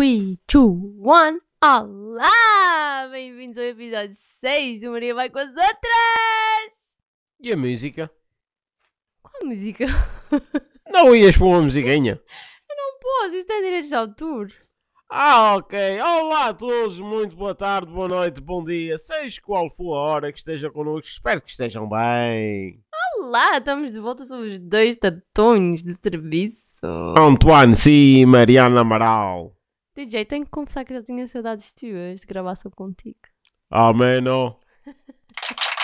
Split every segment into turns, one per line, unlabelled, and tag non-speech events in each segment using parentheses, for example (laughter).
3, 2, 1. Olá! Bem-vindos ao episódio 6 do Maria Vai com as Outras!
E a música?
Qual música? (laughs)
Não ias pôr uma musiquinha?
Pô, isso tem direitos de autor.
Ah, ok. Olá a todos, muito boa tarde, boa noite, bom dia, seja qual for a hora que esteja connosco, espero que estejam bem.
Olá, estamos de volta, somos dois tatões de serviço.
Antoine C. Mariana Amaral.
DJ, tenho que confessar que já tinha saudades tuas de gravação contigo.
Amém. ó. (laughs)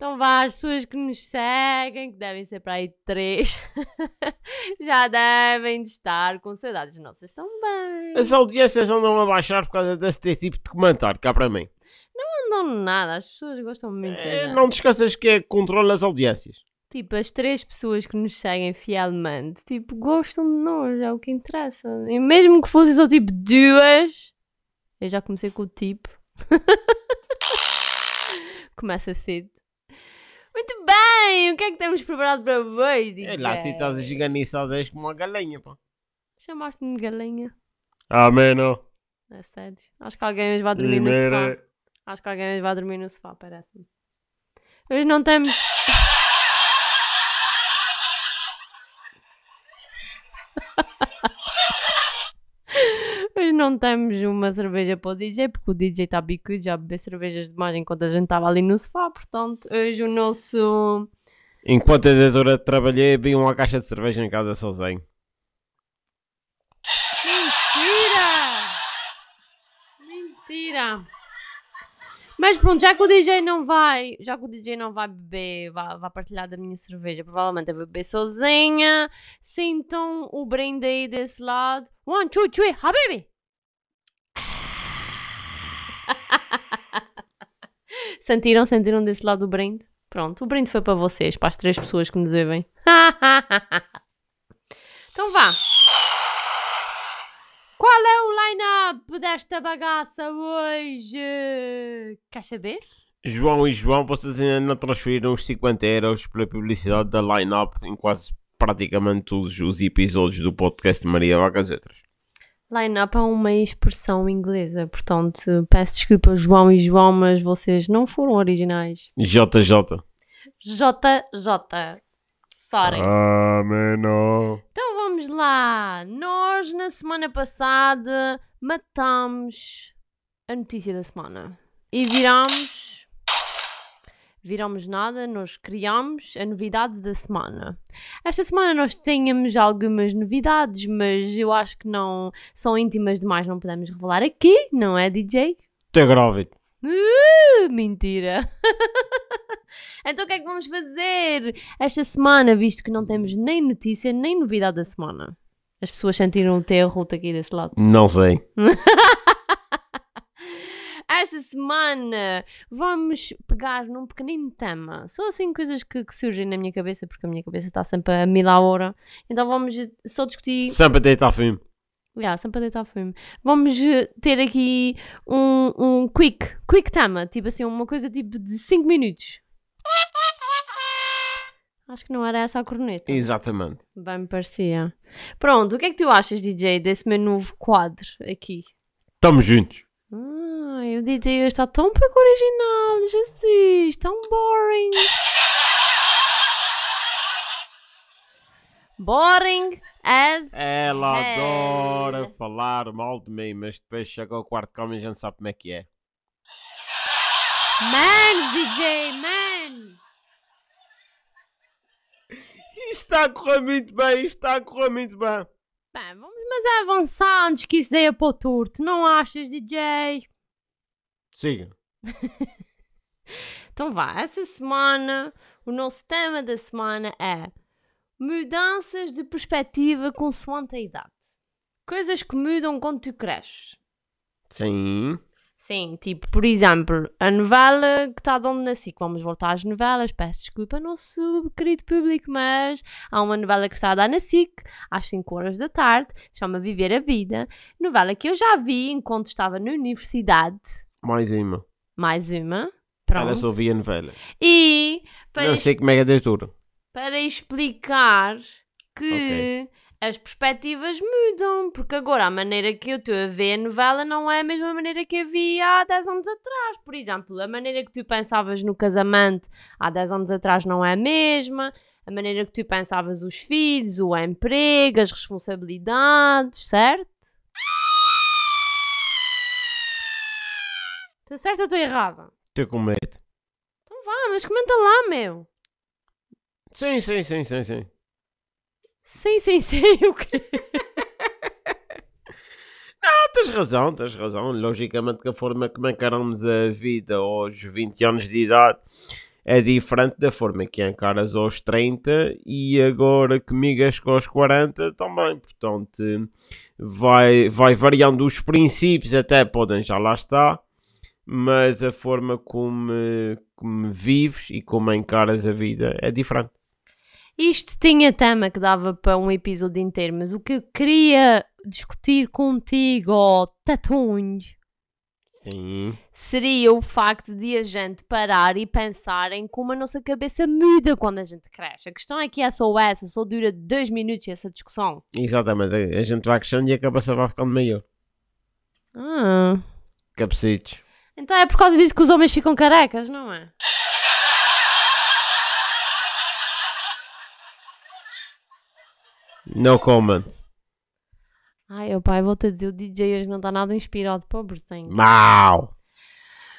Então vá, as pessoas que nos seguem, que devem ser para aí três, (laughs) já devem de estar com saudades nossas também.
As audiências andam a baixar por causa desse tipo de comentário cá para mim.
Não andam nada, as pessoas gostam muito de
É, não te esqueças que é que controla as audiências.
Tipo, as três pessoas que nos seguem fielmente, tipo, gostam de nós, é o que interessa. E mesmo que fossem só tipo duas, eu já comecei com o tipo. (laughs) Começa cedo. Muito bem, o que é que temos preparado para hoje?
É lá, tu estás desde como uma galinha, pá.
Chamaste-me de galinha.
Amém. ó.
É sério. Acho que alguém hoje vai dormir no sofá. Acho que alguém hoje vai dormir no sofá, parece-me. Hoje não temos. Hoje não temos uma cerveja para o DJ, porque o DJ está bicudo, já bebeu cervejas demais enquanto a gente estava ali no sofá. Portanto, hoje o nosso.
Enquanto a editora trabalhei, vi uma caixa de cerveja em casa sozinho.
Mentira! Mentira! Mas pronto, já que o DJ não vai, já que o DJ não vai beber, vai, vai partilhar da minha cerveja, provavelmente eu vou beber sozinha. Sintam o brinde aí desse lado. One, two, three, habibi! (laughs) Sentiram, sentiram desse lado o brinde? Pronto, o brinde foi para vocês, para as três pessoas que nos ouvem. (laughs) então vá. Qual é o line-up desta bagaça hoje? Quer saber?
João e João, vocês ainda não transferiram os 50 euros pela publicidade da line-up em quase praticamente todos os episódios do podcast de Maria Vacas Outras.
Line-up é uma expressão inglesa, portanto peço desculpa João e João, mas vocês não foram originais.
JJ.
JJ. Sorry.
Amém.
Então vamos lá. Nós na semana passada matamos a notícia da semana e viramos. Viramos nada, nós criamos a novidade da semana. Esta semana nós tínhamos algumas novidades, mas eu acho que não são íntimas demais, não podemos revelar aqui, não é, DJ?
Estou grávido.
Uh, mentira! (laughs) então o que é que vamos fazer esta semana, visto que não temos nem notícia nem novidade da semana? As pessoas sentiram o terror aqui desse lado.
Não sei. (laughs)
Esta semana vamos pegar num pequenino tema. São assim coisas que, que surgem na minha cabeça, porque a minha cabeça está sempre a mil a hora. Então vamos só discutir.
Sempre a deitar filme.
Yeah, sempre a deitar filme. Vamos eh, ter aqui um, um quick, quick tema, tipo assim, uma coisa tipo de 5 minutos. Acho que não era essa a corneta.
Exatamente.
Bem me parecia. Pronto, o que é que tu achas, DJ, desse meu novo quadro aqui?
Estamos juntos.
Ai, o DJ hoje está tão pouco original, Jesus, tão boring. Boring as
Ela
É.
adora falar mal de mim, mas depois chega ao quarto calma e a gente sabe como é que é.
mans, DJ, mans.
Isto está a correr muito bem, isto está a correr muito bem.
Bem, vamos mas é avançados que isso daí é para o torto, não achas, DJ?
Siga. (laughs)
Então vá, essa semana, o nosso tema da semana é mudanças de perspectiva consoante a idade. Coisas que mudam quando tu cresces.
Sim.
Sim, tipo, por exemplo, a novela que está de onde nasci. Vamos voltar às novelas. Peço desculpa ao nosso querido público, mas há uma novela que está a dar na SIC às 5 horas da tarde, chama Viver a Vida. Novela que eu já vi enquanto estava na universidade.
Mais uma.
Mais uma.
Ela
Pronto.
só via novelas.
E para
Não sei como é que é a.
para explicar que as perspectivas mudam, porque agora a maneira que eu estou a ver a novela não é a mesma maneira que eu vi há 10 anos atrás. Por exemplo, a maneira que tu pensavas no casamento há 10 anos atrás não é a mesma, a maneira que tu pensavas os filhos, o emprego, as responsabilidades, certo? Estou certo ou estou errada?
Estou com medo.
Então vá, mas comenta lá, meu.
Sim, sim, sim, sim, sim.
Sim, sim, sim, (laughs) o quê?
Ah, tens razão, tens razão. Logicamente que a forma como encaramos a vida aos 20 anos de idade é diferente da forma que encaras aos 30 e agora que migas com aos 40 também. Portanto, vai, vai variando os princípios, até podem já lá estar, mas a forma como, como vives e como encaras a vida é diferente.
Isto tinha tema que dava para um episódio inteiro, mas o que eu queria discutir contigo, tatunho,
Sim.
seria o facto de a gente parar e pensar em como a nossa cabeça muda quando a gente cresce. A questão é que é só essa, só dura dois minutos essa discussão.
Exatamente. A gente vai crescendo e a cabeça vai ficando maior.
Ah,
Cabecitos.
então é por causa disso que os homens ficam carecas, não é?
No comment.
Ai, o pai, vou-te dizer, o DJ hoje não está nada inspirado, pobrezinho.
Mau.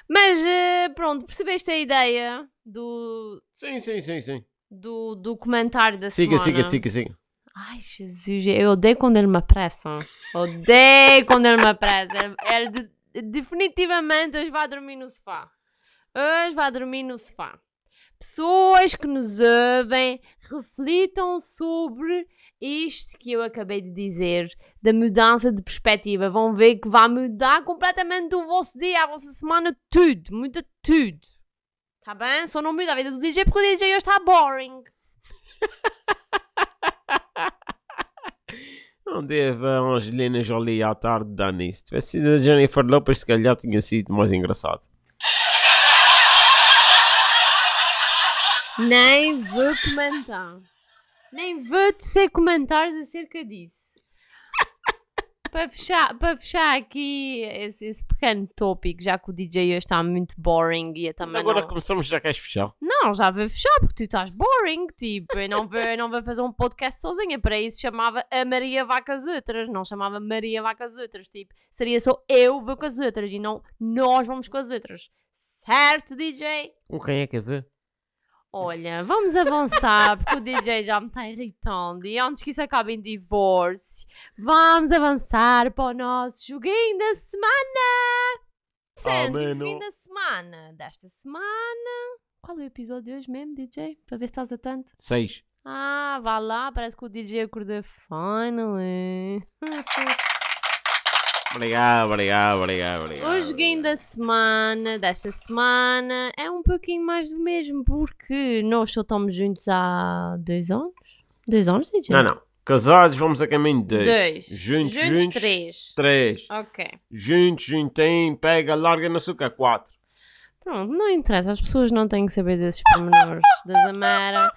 Mas eh, pronto, percebeste a ideia do,
Sim, sim, sim, sim.
do, do comentário da
Siga,
semana?
siga, siga, siga.
Ai, Jesus, eu odeio quando ele me apressa. Odeio (laughs) quando ele me apressa. Ele, ele de- definitivamente hoje vai dormir no sofá. Hoje vai dormir no sofá. Pessoas que nos ouvem, reflitam sobre isto que eu acabei de dizer, da mudança de perspectiva. Vão ver que vai mudar completamente o vosso dia, a vossa semana, tudo. Muda tudo. Tá bem? Só não muda a vida do DJ porque o DJ hoje está boring. (laughs)
Não deve a Angelina Jolie à tarde dar nisso. Se tivesse sido a Jennifer Lopez, se calhar tinha sido mais engraçado.
Nem vou comentar. Nem vou tecer comentários acerca disso. (laughs) para, fechar, para fechar aqui esse, esse pequeno tópico, já que o DJ hoje está muito boring e eu também
Agora
não...
começamos, já queres fechar.
Não, já vou fechar porque tu estás boring, tipo, eu não vou, eu não vou fazer um podcast sozinha, para isso chamava a Maria Vacas Outras, não chamava Maria Vacas Outras, tipo, seria só eu vou com as outras e não nós vamos com as outras. Certo, DJ?
Com quem é que ver?
Olha, vamos avançar porque o DJ já me está irritando e antes que isso acabe em divórcio, vamos avançar para o nosso joguinho da semana! Sendo o joguinho da semana desta semana. Qual é o episódio de hoje mesmo, DJ? Para ver se estás atento.
6.
Ah, vá lá, parece que o DJ acordou finally. (laughs)
Obrigado, obrigado, obrigado, obrigado.
O joguinho da semana, desta semana, é um pouquinho mais do mesmo, porque nós só estamos juntos há dois anos. Dois anos, DJ?
Não, não. Casados, vamos a caminho de 2.
Dois.
Juntos,
juntos,
juntos.
três.
3.
Ok.
Juntos, juntinho, pega, larga no açúcar. 4.
Pronto, não interessa, as pessoas não têm que saber desses pormenores da Zamara.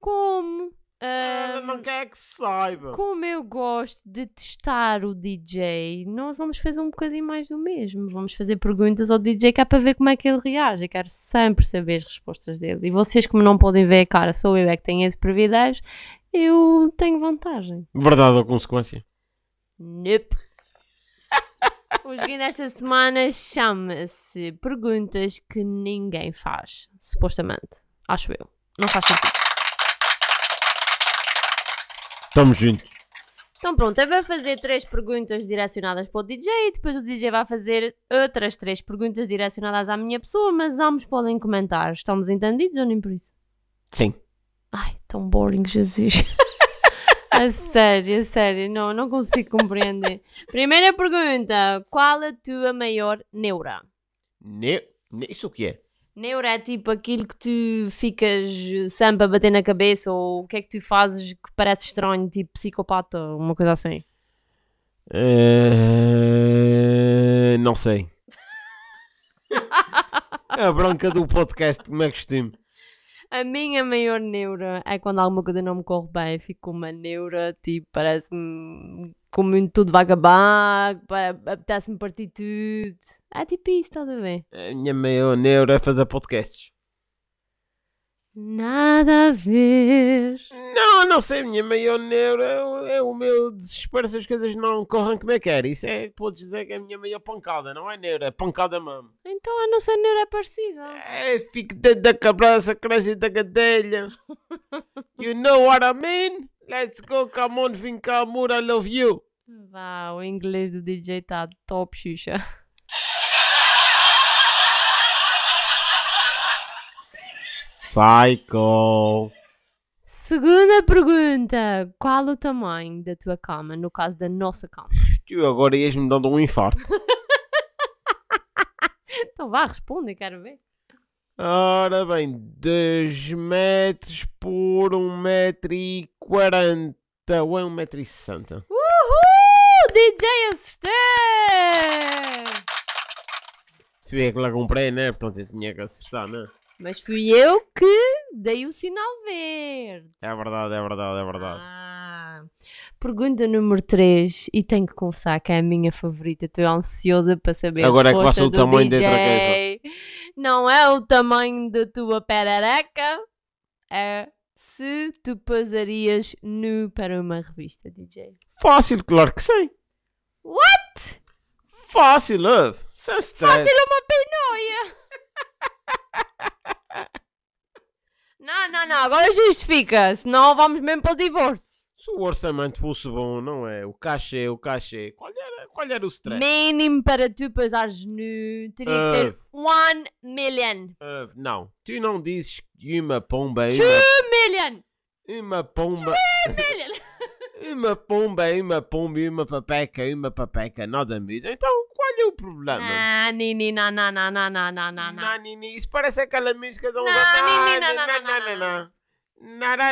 Como,
Ela
ahm,
não quer que saiba.
como eu gosto de testar o DJ, nós vamos fazer um bocadinho mais do mesmo. Vamos fazer perguntas ao DJ que é para ver como é que ele reage. Eu quero sempre saber as respostas dele. E vocês, como não podem ver a cara, sou eu é que tenho esse privilégio, eu tenho vantagem.
Verdade ou consequência?
Nope. (laughs) O joguinho desta semana chama-se Perguntas que ninguém faz. Supostamente. Acho eu. Não faz sentido.
Estamos juntos.
Então pronto, eu vou fazer três perguntas direcionadas para o DJ e depois o DJ vai fazer outras três perguntas direcionadas à minha pessoa, mas ambos podem comentar. Estamos entendidos ou nem por isso?
Sim.
Ai, tão boring, Jesus. (laughs) a sério, a sério, não, não consigo compreender. Primeira pergunta: qual a tua maior neura?
Ne... ne- Isso o que é?
Neura é tipo aquilo que tu ficas sempre a bater na cabeça ou o que é que tu fazes que parece estranho, tipo psicopata, uma coisa assim.
Eh, Não sei. (laughs) a bronca do podcast, como é que costume?
A minha maior neura é quando alguma coisa não me corre bem, fico uma neura, tipo, parece-me como tudo vai acabar, pa- apetece-me partir tudo. É tipo isso, estás a ver?
A minha maior neura é fazer podcasts.
Nada a ver.
Não, não sei, a minha maior neura é o, é o meu desespero se as coisas não correm como eu quero. Isso é, podes dizer que é a minha maior pancada, não é neura, é pancada mesmo.
Então a nossa neura é parecida.
É, fico dentro da cabeça, cresce da cadelha. (laughs) You know what I mean? Let's go, come on, vem cá, amor, I love you.
Vá, o inglês do DJ tá top, Xuxa.
Psycho.
Segunda pergunta. Qual o tamanho da tua cama, no caso da nossa cama?
Tu agora ias-me dando um infarto. (laughs)
Então vá, responde, quero ver.
Ora bem, 2 metros por 1 metro e 40 ou é 1 metro e 60?
Uhul! DJ assistente!
Fui eu que lá comprei, né? Portanto eu tinha que acertar, né?
Mas fui eu que dei o sinal verde.
É verdade, é verdade, é verdade.
Ah. Pergunta número 3. E tenho que confessar que é a minha favorita. Estou ansiosa para saber
Agora é
a
que vai ser
resposta
o tamanho da
DJ. Não é o tamanho da tua perereca. É se tu posarias nu para uma revista, DJ.
Fácil, claro que sim.
What?
Fácil, love. Sem stress.
Fácil é uma pinóia. (laughs) Não, não, não. Agora justifica. Senão vamos mesmo para o divórcio.
Se o orçamento fosse bom, não é? O cachê, o cachê. Qual era, qual era o stress?
Mínimo para tu pesares nu teria que ser 1 million.
Uh, não. Tu não dizes que uma pomba.
2 million!
Uma pomba.
2 million!
uma pomba, uma pomba, uma papeca, uma papeca, nada mesmo Então, qual é o problema?
Nanini, nananana,
nananana. Nanini, isso parece aquela música na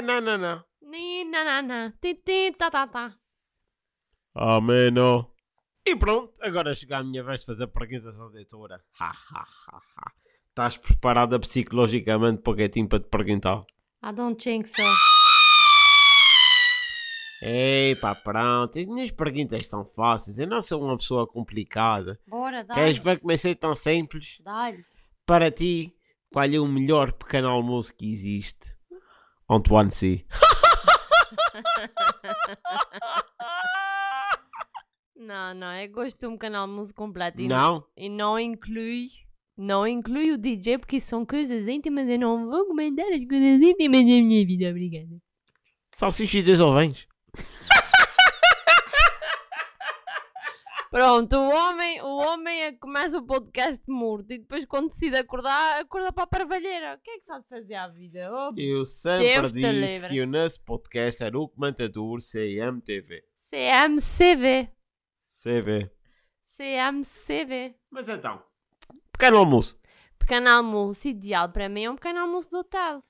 na
na na não, não, não,
não, não. Não, não, não, não.
Ni, não, não, não. Ti, ti, tá, tá, tá.
Ameno. E pronto, agora chega a minha vez de fazer perguntas à leitora. Ha, ha, ha, ha. Estás preparada psicologicamente para o para te perguntar?
I don't think so.
Ei, pá, pronto. As minhas perguntas são fáceis. Eu não sou uma pessoa complicada.
Bora, dá.
Queres ver como é ser tão simples?
Dá-lhe.
Para ti, qual é o melhor pequeno almoço que existe? Antoine C. (laughs)
Não, não, eu gosto de um canal música completo. E
Não?
E não inclui. Não inclui o DJ porque são coisas íntimas. Eu não vou comentar as coisas íntimas da minha vida. Obrigada.
Salsicha e dois ovens.
Pronto, o homem, o homem é que começa o podcast morto e depois quando decide acordar, acorda para a parvalheira. O que é que sabe fazer à vida? Oh,
Eu sempre
Deus
disse que o nosso podcast era o comentador CMTV.
CMCV.
CV.
CMCV.
Mas então, pequeno almoço.
Pequeno almoço ideal para mim é um pequeno almoço hotel.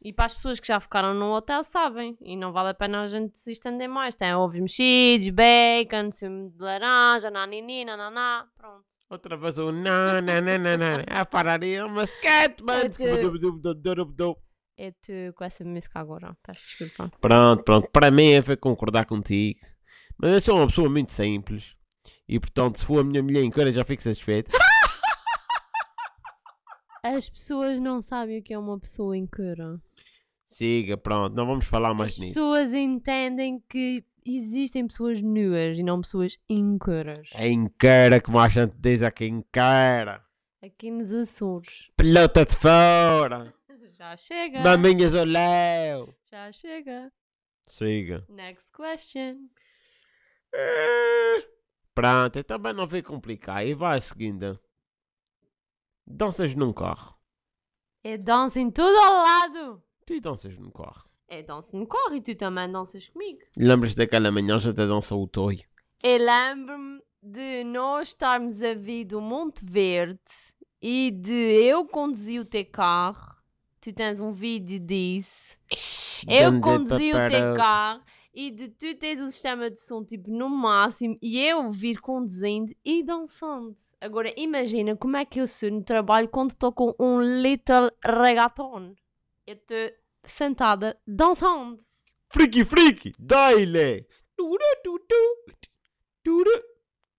E para as pessoas que já ficaram no hotel sabem. E não vale a pena a gente se estender mais. Tem ovos mexidos, bacon, sumo de laranja, nanini, nananá. Pronto.
Outra vez o na na na na na. (laughs) A pararia, uma skate, mano.
Eu estou com essa música agora. Peço desculpa.
Pronto, pronto. Para mim é foi concordar contigo. Mas eu sou uma pessoa muito simples. E portanto, se for a minha mulher em eu já fico satisfeito. (laughs)
As pessoas não sabem o que é uma pessoa em cura.
Siga, pronto. Não vamos falar mais
As
nisso.
pessoas entendem que existem pessoas nuas e não pessoas incuras.
É em cara, como a gente diz aqui, em cara.
Aqui nos Açores.
Pelota de fora. (laughs)
Já chega.
Maminhas ao léu.
Já chega.
Siga.
Next question.
Eh, Pronto, eu também não vou complicar. E vai a segunda. Danças num carro.
É dança em todo ao lado.
Tu danças num carro.
É dança no corre e tu também danças comigo.
Lembras daquela manhã a gente dança o toio?
Eu lembro-me de nós estarmos a vir do Monte Verde e de eu conduzir o teu carro. Tu tens um vídeo disso. Eu conduzi o teu carro e de tu tens o sistema de som tipo no máximo e eu vir conduzindo e dançando. Agora imagina como é que eu sou no trabalho quando estou com um little reggaeton. Eu estou sentada dançando.
Friki, friki, dai-lhe!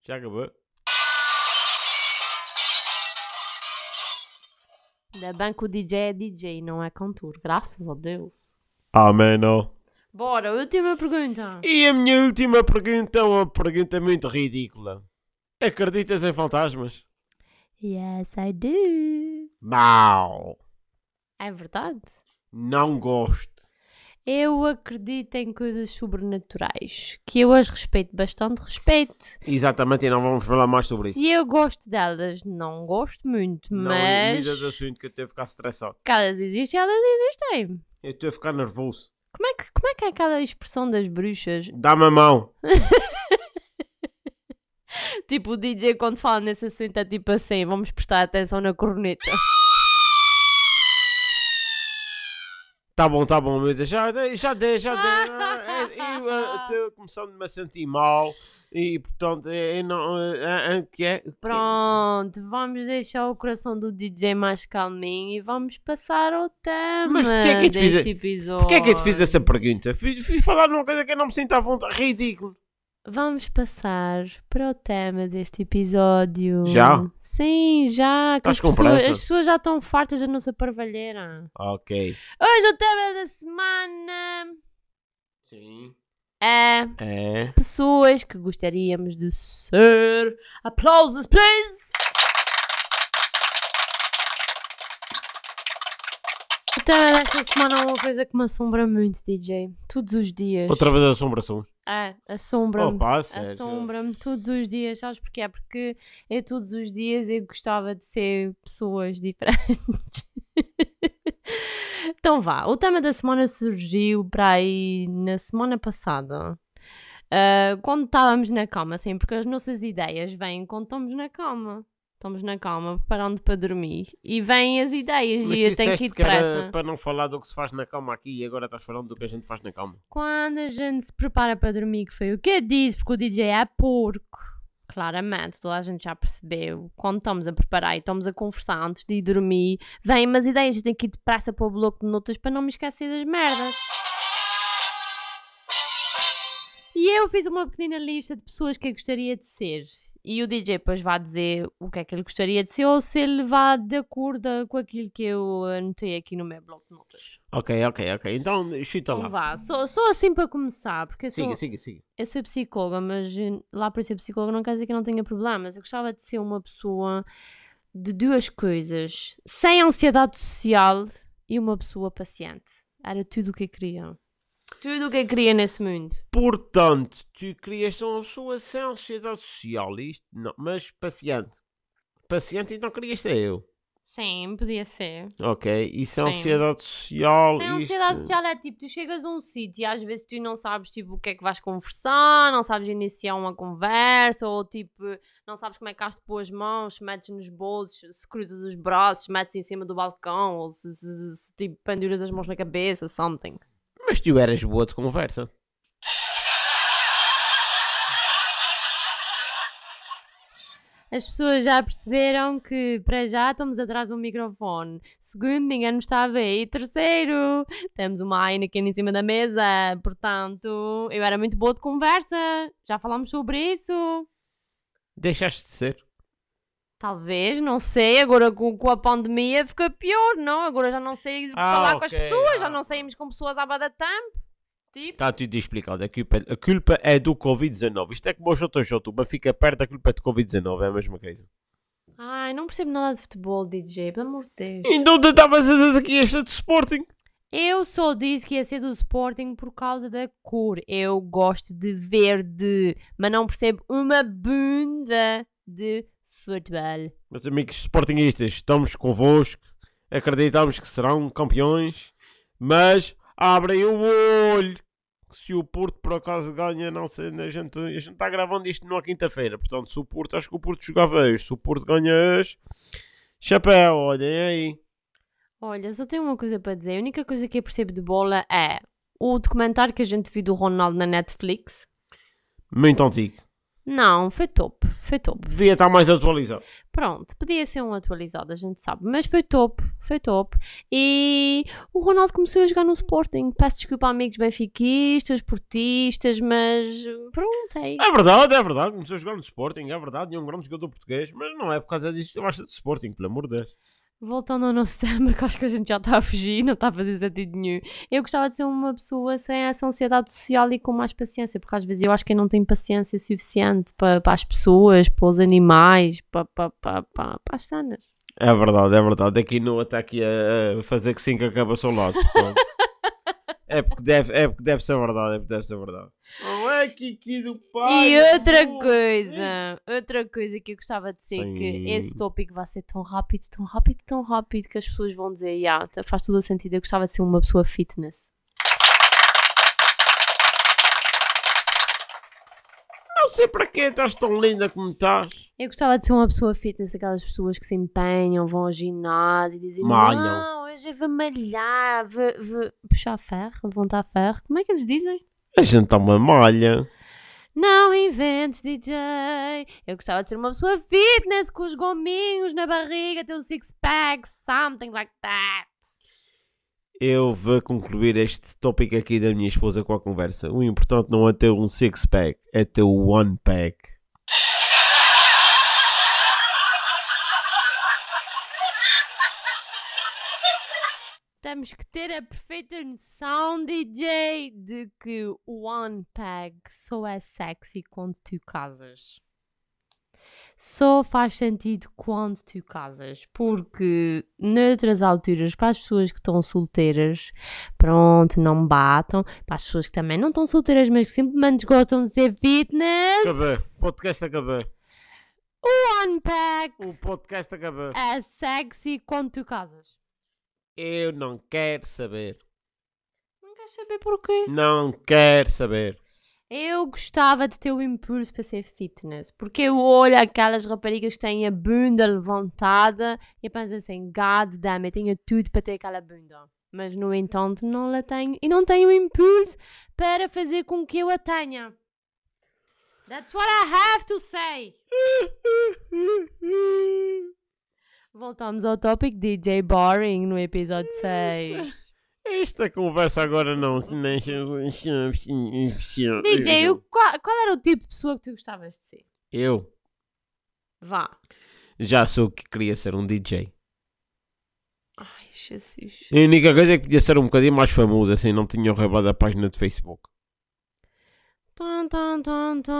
Já acabou?
Ainda bem que o DJ é DJ, não é cantor. Graças a Deus.
Amém, não.
Bora, última pergunta.
E a minha última pergunta é uma pergunta muito ridícula. Acreditas em fantasmas?
Yes, I do.
Não.
É verdade.
Não gosto.
Eu acredito em coisas sobrenaturais, que eu as respeito bastante, respeito.
Exatamente, e não vamos falar mais sobre isso.
Se eu gosto delas, não gosto muito,
Não
mas
muda de assunto que eu estou a ficar estressado.
que elas existem, elas existem.
Eu estou a ficar nervoso.
Como é, que, é que aquela expressão das bruxas?
Dá-me a mão. (laughs)
Tipo, o DJ quando fala nesse assunto é tipo assim, vamos prestar atenção na corneta.
Tá bom, tá bom. Já dei, já dei, já dei. (laughs) Ah, é- Eu estou começando a me sentir mal. E portanto, eu não. é- é- que é?
Pronto, vamos deixar o coração do DJ mais calminho e vamos passar ao tema
Mas porquê é que fiz
deste
a-
episódio.
Porquê é que eu te fiz essa pergunta? Fui, fui falar numa coisa que eu não me sinto à vontade. Ridículo.
Vamos passar para o tema deste episódio.
Já?
Sim, já. Que as, pessoas, as pessoas já estão fartas da nossa parvalheira.
Ok.
Hoje o tema da semana
Sim.
É
É.
pessoas que gostaríamos de ser. Aplausos, please! O tema desta semana é uma coisa que me assombra muito, DJ. Todos os dias.
Outra vez assombração.
É, assombra-me. Assombra-me todos os dias, sabes porquê? Porque eu todos os dias eu gostava de ser pessoas (laughs) diferentes. Então vá, o tema da semana surgiu para aí na semana passada. Ah, quando estávamos na cama, assim, porque as nossas ideias vêm quando estamos na cama. Estamos na cama, preparando para dormir. E vêm as ideias
Mas
e eu tenho que ir
disseste que
depressa.
para não falar do que se faz na cama aqui e agora estás falando do que a gente faz na cama.
Quando a gente se prepara para dormir, que foi o que eu disse, porque o DJ é porco. Claramente, toda a gente já percebeu. Quando estamos a preparar e estamos a conversar antes de ir dormir, vêm umas ideias, eu tenho que ir depressa para o bloco de notas para não me esquecer das merdas. E eu fiz uma pequenina lista de pessoas que eu gostaria de ser. E o DJ depois vai dizer o que é que ele gostaria de ser ou se ele vai de acordo com aquilo que eu anotei aqui no meu bloco de notas.
Ok, ok, ok. Então, chuta
Então
lá.
vá, só, só assim para começar, porque eu sou,
Siga, siga, siga.
eu sou psicóloga, mas eh, lá por ser psicóloga não quer dizer que eu não tenha problemas. Eu gostava de ser uma pessoa de duas coisas: sem ansiedade social e uma pessoa paciente. Era tudo o que eu queria. Tudo o que eu queria nesse mundo.
Portanto, tu querias ser uma pessoa sem ansiedade social, isto não, mas paciente. Paciente, então querias ser eu.
Sim, podia ser.
Ok, e sem
Sim.
ansiedade social.
Sem ansiedade
isto-
social é tipo, tu chegas a um sítio e às vezes tu não sabes tipo o que é que vais conversar, não sabes iniciar uma conversa, ou tipo, não sabes como é que has de pôr as mãos, se metes nos bolsos, se cruzas os braços, se metes em cima do balcão, ou se, se- se- se, tipo penduras as mãos na cabeça, something.
Mas tu eras boa de conversa.
As pessoas já perceberam que para já estamos atrás de um microfone. Segundo, ninguém nos está a ver. E terceiro, temos uma Heineken em cima da mesa. Portanto, eu era muito boa de conversa. Já falámos sobre isso.
Deixaste de ser.
Talvez, não sei. Agora com, com a pandemia fica pior, não? Agora já não sei
Ah,
falar com as pessoas. Já
Ah.
não saímos com pessoas há bada tempo. Tipo,
Está tudo explicado. A culpa, a culpa é do Covid-19. Isto é como o JJ. O fica perto da culpa é do Covid-19. É a mesma coisa.
ai, não percebo nada de futebol, DJ. Pelo amor de Deus.
Então tu estavas a dizer aqui esta de Sporting.
Eu só disse que ia ser do Sporting por causa da cor. Eu gosto de verde, mas não percebo uma bunda de futebol.
Meus amigos Sportingistas, estamos convosco. Acreditamos que serão campeões. Mas abrem o olho. Se o Porto por acaso ganha, não sei, a gente a gente está gravando isto numa quinta-feira. Portanto, se o Porto, acho que o Porto jogava hoje. Se o Porto ganha hoje, chapéu, olhem aí.
Olha, só tenho uma coisa para dizer. A única coisa que eu percebo de bola é o documentário que a gente viu do Ronaldo na Netflix.
Muito antigo.
Não, foi top. Foi top.
Devia estar mais atualizado.
Pronto, podia ser um atualizado, a gente sabe, mas foi top, foi top. E o Ronaldo começou a jogar no Sporting. Peço desculpa, amigos benfiquistas, portistas, mas pronto, é isso.
É verdade, é verdade. Começou a jogar no Sporting, é verdade. E é um grande jogador português, mas não é por causa disso que eu gosto de Sporting, pelo amor de Deus.
Voltando ao nosso (laughs) tema, que acho que a gente já está a fugir, não está a fazer sentido nenhum. Eu gostava de ser uma pessoa sem essa ansiedade social e com mais paciência, porque às vezes eu acho que eu não tenho paciência suficiente para, para as pessoas, para os animais, para, para, para, para, as cenas.
É verdade, é verdade. Aqui no está aqui a fazer que sim que acaba ao seu lado. portanto. É, porque deve, é porque deve ser verdade, é porque deve ser verdade. Não é Kiki do pai.
E outra coisa, outra coisa que eu gostava de ser, que
Sim.
esse tópico vai ser tão rápido, tão rápido, tão rápido que as pessoas vão dizer, yeah, faz todo o sentido, eu gostava de ser uma pessoa fitness.
Não sei para quê, estás tão linda como estás.
Eu gostava de ser uma pessoa fitness, aquelas pessoas que se empenham, vão ao ginásio e dizem,
Malham.
não, hoje malhar, vou, vou puxar ferro, levantar ferro, como é que eles dizem?
A gente está uma malha.
Não inventes, DJ. Eu gostava de ser uma pessoa fitness com os gominhos na barriga, ter um six-pack, something like that.
Eu vou concluir este tópico aqui da minha esposa com a conversa. O importante não é ter um six-pack, é ter o one-pack.
Temos que ter a perfeita noção, DJ, de que o One Pack só é sexy quando tu casas. Só faz sentido quando tu casas, porque noutras alturas, para as pessoas que estão solteiras, pronto, não batam. Para as pessoas que também não estão solteiras, mas que simplesmente gostam de ser fitness,
Acabou. O podcast acabou.
o One Pack
O podcast acabou.
é sexy quando tu casas.
Eu não quero saber.
Não queres saber porquê?
Não quero saber.
Eu gostava de ter o impulso para ser fitness, porque eu olho aquelas raparigas que têm a bunda levantada e penso assim, God damn, eu tenho tudo para ter aquela bunda. Mas, no entanto, não la tenho e não tenho o impulso para fazer com que eu a tenha. That's what I have to say. (laughs) Voltamos ao tópico DJ Boring no episódio 6.
Esta conversa agora não.
DJ, o- qual, qual era o tipo de pessoa que tu gostavas de ser?
Eu
Vá.
já sou que queria ser um DJ.
Ai, Jesus.
A única coisa é que podia ser um bocadinho mais famoso, assim não tinha roubado a página de Facebook.
Tum, tum, tum, tum.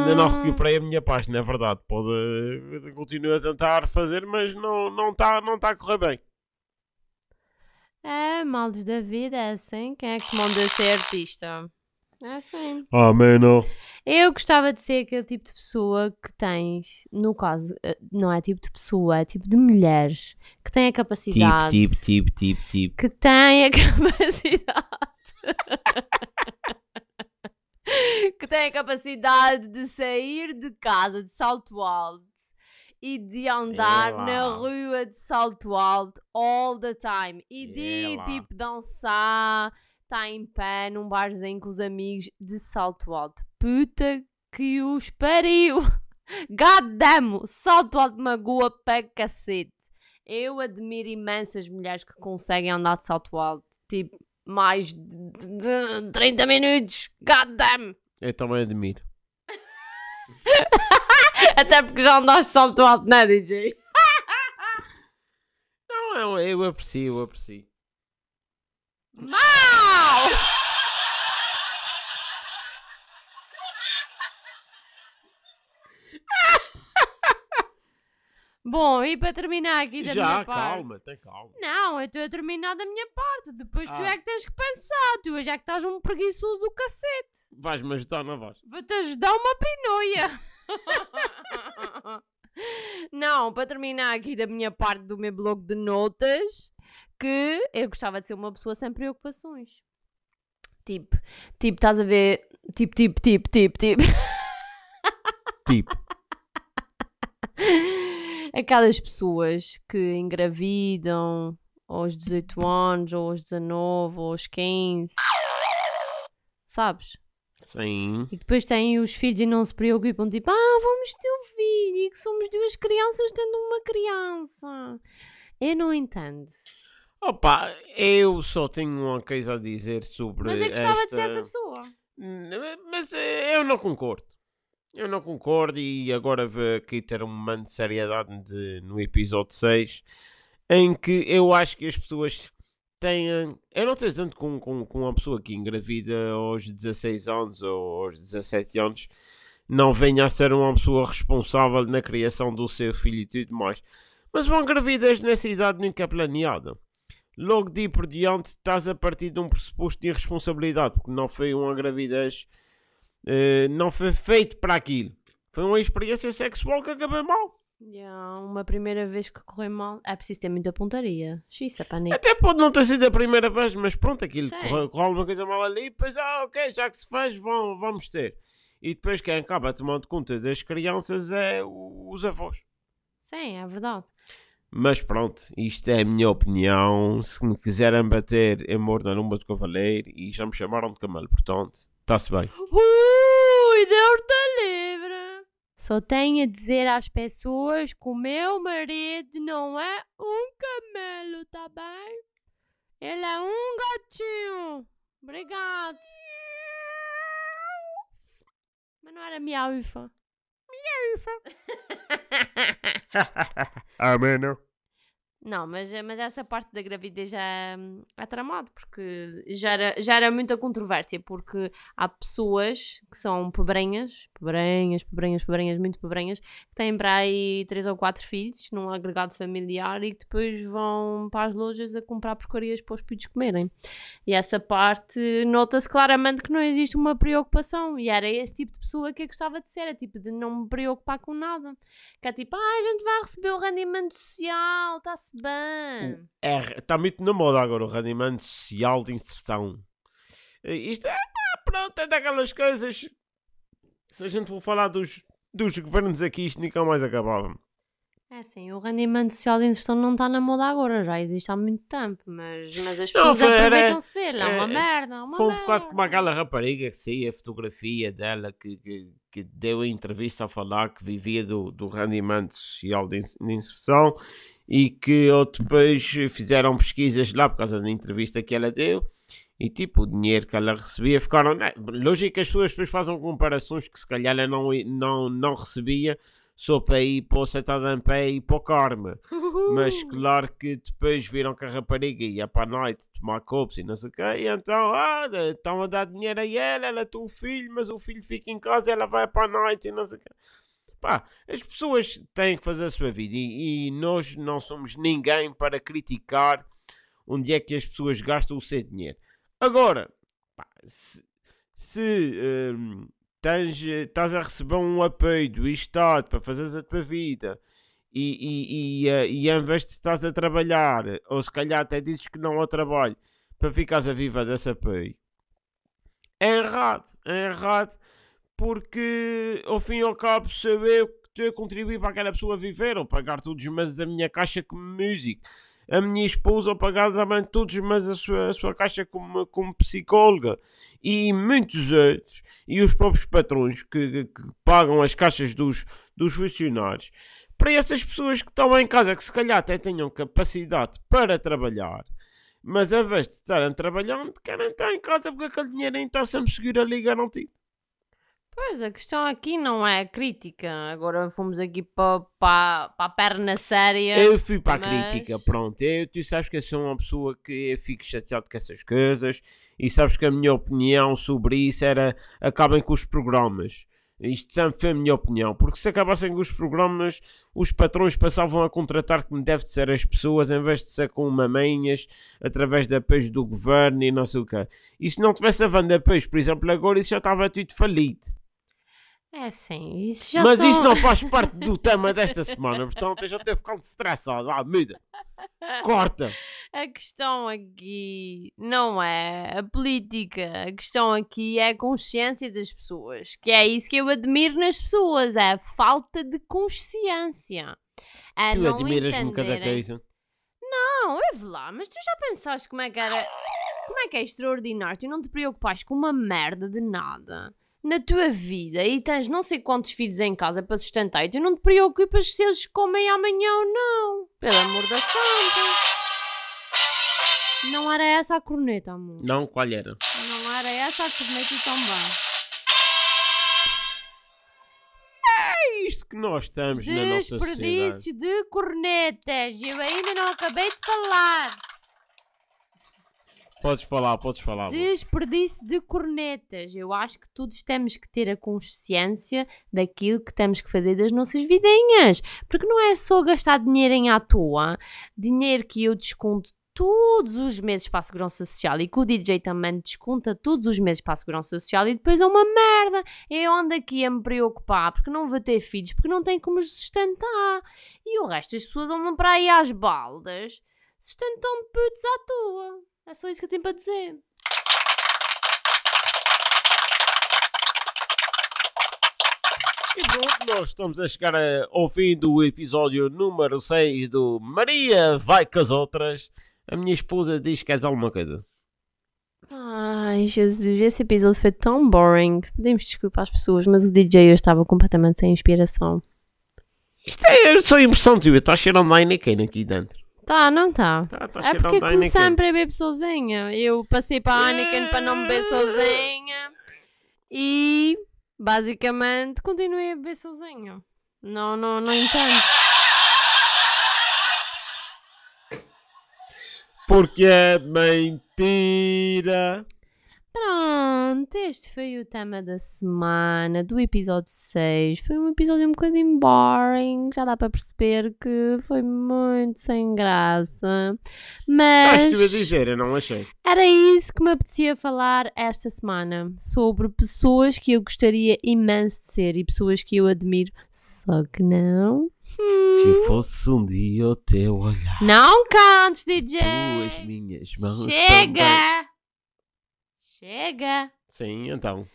Ainda não recuperei a minha página, é verdade. Pode. Continuo a tentar fazer, mas não está não tá, não tá a correr bem.
É, maldos da vida, é assim. Quem é que te mandou ser artista? É assim.
Ah, mano.
Eu gostava de ser aquele tipo de pessoa que tens, no caso, eh, não é tipo de pessoa, é tipo de mulheres que tem a
Tipo,
capacidade.
tipo, tipo, tipo, tipo.
Que tem a capacidade. (laughs) que tem a capacidade de sair de casa de salto alto e de andar
Ela.
na rua de salto alto all the time e de
Ela.
tipo dançar, estar em pé num barzinho com os amigos de salto alto. Puta que os pariu! (laughs) God damn! Salto alto magoa para cacete. Eu admiro imensas mulheres que conseguem andar de salto alto, tipo, mais de, de- de 30 minutos. God damn!
Eu também admiro. (laughs)
Até porque já andaste de salto alto, não é, DJ?
Não, eu, eu aprecio, eu aprecio.
Mau! Bom, e para terminar aqui da
Já,
minha parte...
calma, tem calma.
Não, eu estou a terminar da minha parte. Depois tu
Ah.
é que tens que pensar. Tu hoje é que estás um preguiçoso do cacete.
Vais-me ajudar, não vais?
Vou-te ajudar uma pinoia. (laughs) Não, para terminar aqui da minha parte do meu blog de notas, que eu gostava de ser uma pessoa sem preocupações. Tipo, tipo, estás a ver? Tipo, tipo, tipo, tipo, tipo.
Tipo,
Aquelas pessoas que engravidam aos 18 anos, ou aos 19, ou aos 15. Sabes?
Sim.
E depois têm os filhos e não se preocupam, tipo, ah, vamos ter um filho e que somos duas crianças tendo uma criança. Eu não entendo.
Opa, eu só tenho uma coisa a dizer sobre
Mas eu gostava de ser
esta-
essa pessoa.
Hum, Mas eu não concordo. Eu não concordo e agora vou aqui ter um momento de seriedade de- no episódio 6 em que eu acho que as pessoas têm. Eu não estou dizendo com, com, com uma pessoa que engravida aos 16 anos ou aos 17 anos não venha a ser uma pessoa responsável na criação do seu filho e tudo mais. Mas uma gravidez nessa idade nunca é planeada. Logo de por diante estás a partir de um pressuposto de irresponsabilidade, porque não foi uma gravidez, eh, não foi feito para aquilo. Foi uma experiência sexual que acabou mal.
Yeah, uma primeira vez que correu mal, é preciso ter muita pontaria. Xiça, panico.
Até pode não ter sido a primeira vez, mas pronto, aquilo correu, correu alguma coisa mal ali, depois, ah, ok, já que se faz, vão, vamos ter. E depois quem acaba tomando conta das crianças é os avós.
Sim, é verdade.
Mas pronto, isto é a minha opinião. Se me quiserem bater, eu mordo na lumba de cavaleiro e já me chamaram de camelo, portanto, está-se bem.
Ui, Deus-te livre! Só tenho a dizer às pessoas que o meu marido não é um camelo, tá bem? Ele é um gatinho. Obrigado. Mas não era miaufa. (laughs)
Amém, não?
Não, mas, mas essa parte da gravidez já é, tramado, porque já era, já era muita controvérsia, porque há pessoas que são pobrenhas, pobrenhas, pobrenhas, pobrenhas, muito pobrenhas, que têm para aí três ou quatro filhos num agregado familiar e que depois vão para as lojas a comprar porcarias para os filhos comerem. E essa parte nota-se claramente que não existe uma preocupação, e era esse tipo de pessoa que eu gostava de ser, é tipo de não me preocupar com nada. Que é tipo, ah, a gente vai receber o rendimento social, bem.
É, está muito na moda agora o rendimento social de inserção. Isto é, pronto, é daquelas coisas. Se a gente for falar dos, dos governos aqui, isto nunca mais acabava.
É assim, o rendimento social de inserção não está na moda agora, já existe há muito tempo, mas, mas as pessoas aproveitam-se dele, é uma
é-
merda, é uma
Foi um
merda.
bocado como aquela rapariga que saía a fotografia dela que, que, que deu a entrevista a falar que vivia do, do rendimento social de, ins- de inserção e que depois fizeram pesquisas lá por causa da entrevista que ela deu e tipo o dinheiro que ela recebia ficaram. né, Lógico que as pessoas depois fazem comparações que se calhar ela não, não, não recebia só para ir para o em pé e para o karma. Mas claro que depois viram que a rapariga ia para a noite tomar copos e não sei o quê, e então, ah, estão a dar dinheiro a ela, ela tem um filho, mas o filho fica em casa e ela vai para a noite e não sei o quê. Pá, as pessoas têm que fazer a sua vida e, e nós não somos ninguém para criticar onde é que as pessoas gastam o seu dinheiro. Agora, pá, se, se hum, tens, eh, estás a receber um apoio do Estado para fazeres a tua vida e, e, e, eh, e em vez de estás a trabalhar, ou se calhar até dizes que não ao trabalho, para ficares a viva desse apoio, é errado. É errado porque ao fim e ao cabo eu que a contribuir para aquela pessoa viver, ou pagar todos os meses a minha caixa como músico. A minha esposa, pagar também todos os meses a sua, a sua caixa como, como psicóloga. E muitos outros, e os próprios patrões que, que- que pagam as caixas dos, dos funcionários para essas pessoas que estão em casa, que se calhar até tenham capacidade para trabalhar, mas em vez de estarem trabalhando, querem estar em casa porque aquele dinheiro ainda está sempre seguro ali garantido.
Pois, a questão aqui não é crítica, agora fomos aqui para pa, pa a perna séria.
Eu fui para a
mas-
crítica, pronto. Eu, tu sabes que eu sou uma pessoa que eu fico chateado com essas coisas e sabes que a minha opinião sobre isso era acabem com os programas. Isto sempre foi a minha opinião, porque se acabassem com os programas, os patrões passavam a contratar como deve de ser as pessoas, em vez de ser com mamanhas, através de apoios do governo e não sei o quê. E se não tivesse havendo apoios, por exemplo, agora isso já estava tudo falido.
É assim, isso já
Mas
são...
isso não (laughs) faz parte do tema desta semana, portanto eu já estou ficando estressado. Ah, muda, corta.
A questão aqui não é a política, a questão aqui é a consciência das pessoas, que é isso que eu admiro nas pessoas, é a falta de consciência. É
tu admiras-me cada coisa.
Não, ouve lá, mas tu já pensaste como é que era... Como é que é extraordinário? Tu não te preocupas com uma merda de nada na tua vida e tens não sei quantos filhos em casa para sustentar e tu não te preocupas se eles comem amanhã ou não. Pelo amor da santa. Não era essa a corneta, amor.
Não, qual era?
Não era essa a corneta e também.
É isto que nós estamos na nossa sociedade.
Desperdício de cornetas. Eu ainda não acabei de falar.
Podes falar, podes falar.
Desperdício de cornetas. Eu acho que todos temos que ter a consciência daquilo que temos que fazer das nossas vidinhas. Porque não é só gastar dinheiro em à toa, dinheiro que eu desconto todos os meses para a Segurança Social e que o DJ também desconta todos os meses para a Segurança Social e depois é uma merda. Eu ando aqui a me preocupar porque não vou ter filhos, porque não tenho como sustentar. E o resto das pessoas andam para aí às baldas, sustentando putos à toa. É só isso que eu tenho para dizer.
E pronto, nós estamos a chegar ao fim do episódio número 6 do Maria vai com as outras. A minha esposa diz que queres alguma coisa.
Ai, Jesus, esse episódio foi tão boring. Pedimos desculpa às pessoas, mas o DJ eu estava completamente sem inspiração.
Isto é só impressão tua, está cheirando a Heineken aqui dentro.
Tá, não tá.
Tá, tá
É porque sempre a beber sozinha. Eu passei para a Anakin para não beber sozinha. E basicamente continuei a beber sozinha. Não, não, não entendo.
Porque é mentira.
Pronto, este foi o tema da semana, do episódio 6. Foi um episódio um bocadinho boring, já dá para perceber que foi muito sem graça. Mas
Estás-te a dizer, eu não achei.
era isso que me apetecia falar esta semana. Sobre pessoas que eu gostaria imenso de ser e pessoas que eu admiro, só que não.
Se eu fosse um dia o teu olhar,
Não cantes, DJ!
tuas minhas mãos também.
Chega!
Sim, então.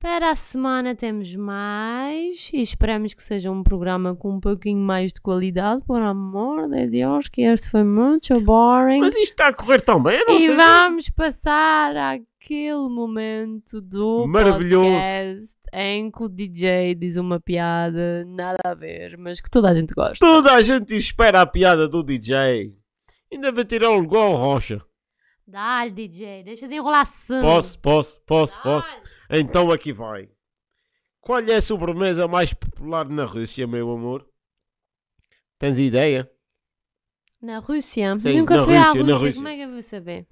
Para a semana temos mais e esperamos que seja um programa com um pouquinho mais de qualidade, por amor de Deus, que este foi muito boring.
Mas isto está a correr tão bem, eu não
E
sei.
vamos passar àquele momento do
Maravilhoso.
podcast em que o DJ diz uma piada, nada a ver, mas que toda a gente gosta.
Toda a gente espera a piada do DJ. Ainda vai tirar o igual rocha.
Dá-lhe, DJ, deixa de enrolação.
Posso, posso, posso, posso. Então aqui vai. Qual é a sobremesa mais popular na Rússia, meu amor? Tens ideia?
Na Rússia?
Sim,
Nunca
na
fui à
Rússia, na
Rússia,
Rússia.
como é que eu vou saber?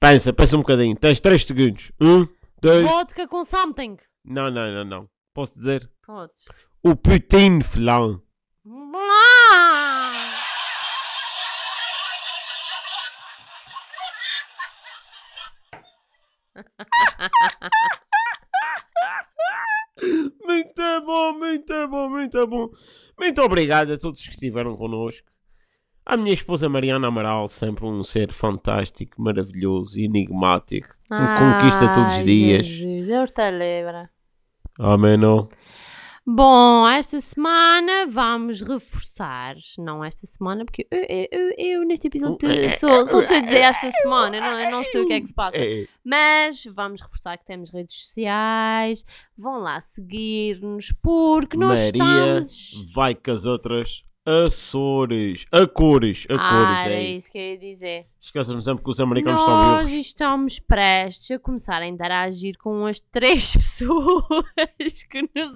Pensa, pensa um bocadinho. Tens 3 segundos. Um, dois.
Vodka com something.
Não, não, não, não. Posso dizer?
Podes.
O Putin flan. Muito bom, muito bom, muito bom. Muito obrigado a todos que estiveram connosco. A minha esposa Mariana Amaral, sempre um ser fantástico, maravilhoso, enigmático. Um conquista todos os dias.
Jesus, Deus te livre.
Amém. não?
Bom, esta semana vamos reforçar. Não esta semana, porque eu, eu- eu- eu neste episódio te- sou, sou tu a dizer esta semana. Eu não, eu não sei o que é que se passa.
É,
Mas vamos reforçar que temos redes sociais. Vão lá seguir-nos, porque nós
Maria
estamos.
vai com as outras Açores. A cores. A cores,
Ah,
é isso.
isso que eu ia dizer.
Esqueçam sempre que os americanos são
Nós
burros.
estamos prestes a começar a interagir com as três (laughs) pessoas que nos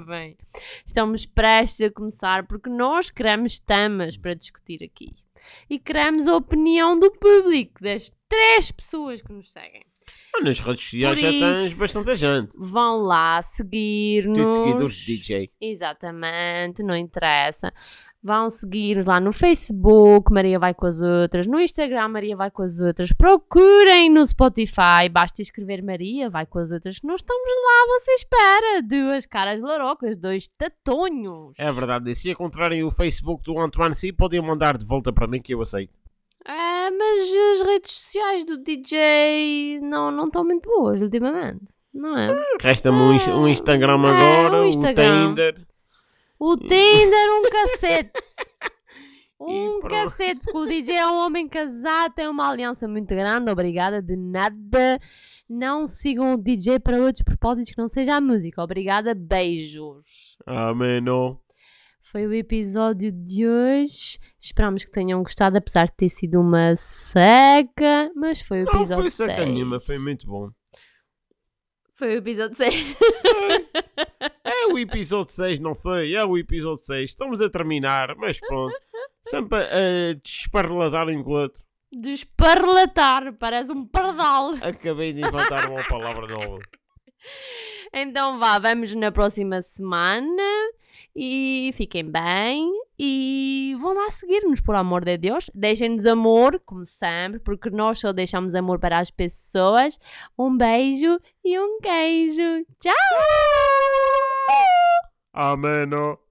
ouvem. Estamos prestes a começar porque nós queremos temas para discutir aqui. E queremos a opinião do público, das três pessoas que nos seguem.
Ah, Nas redes sociais já tens bastante gente.
Vão lá seguir-nos.
Tudo seguidores de DJ.
Exatamente, não interessa. Vão seguir lá no Facebook, Maria vai com as outras, no Instagram, Maria vai com as outras. Procurem no Spotify, basta escrever Maria vai com as outras, que nós estamos lá, você espera. Duas caras larocas, dois tatonhos.
É verdade. E se encontrarem o Facebook do Antoine Si, podem mandar de volta para mim que eu aceito.
É, mas as redes sociais do DJ não não estão muito boas ultimamente, não é?
Resta-me um, um Instagram
É,
agora,
um
o
Instagram.
Tinder.
O Tinder um cacete. (laughs) Um
pronto.
cacete, porque o DJ é um homem casado, tem uma aliança muito grande, obrigada, de nada. Não sigam o DJ para outros propósitos que não seja a música. Obrigada, beijos.
Ameno.
Foi o episódio de hoje. Esperamos que tenham gostado, apesar de ter sido uma seca. Mas foi o
Não
episódio
foi saca
6.
nenhuma, foi muito bom.
Foi o episódio 6.
É o episódio 6, não foi? É o episódio 6. Estamos a terminar, mas pronto. Sempre a, a desparladar um com o outro.
Desparlatar, parece um pardal.
Acabei de inventar uma palavra nova. (laughs)
Então vá, vamos na próxima semana e fiquem bem e vão lá seguir-nos, por amor de Deus. Deixem-nos amor, como sempre, porque nós só deixamos amor para as pessoas. Um beijo e um queijo. Tchau!
Ameno.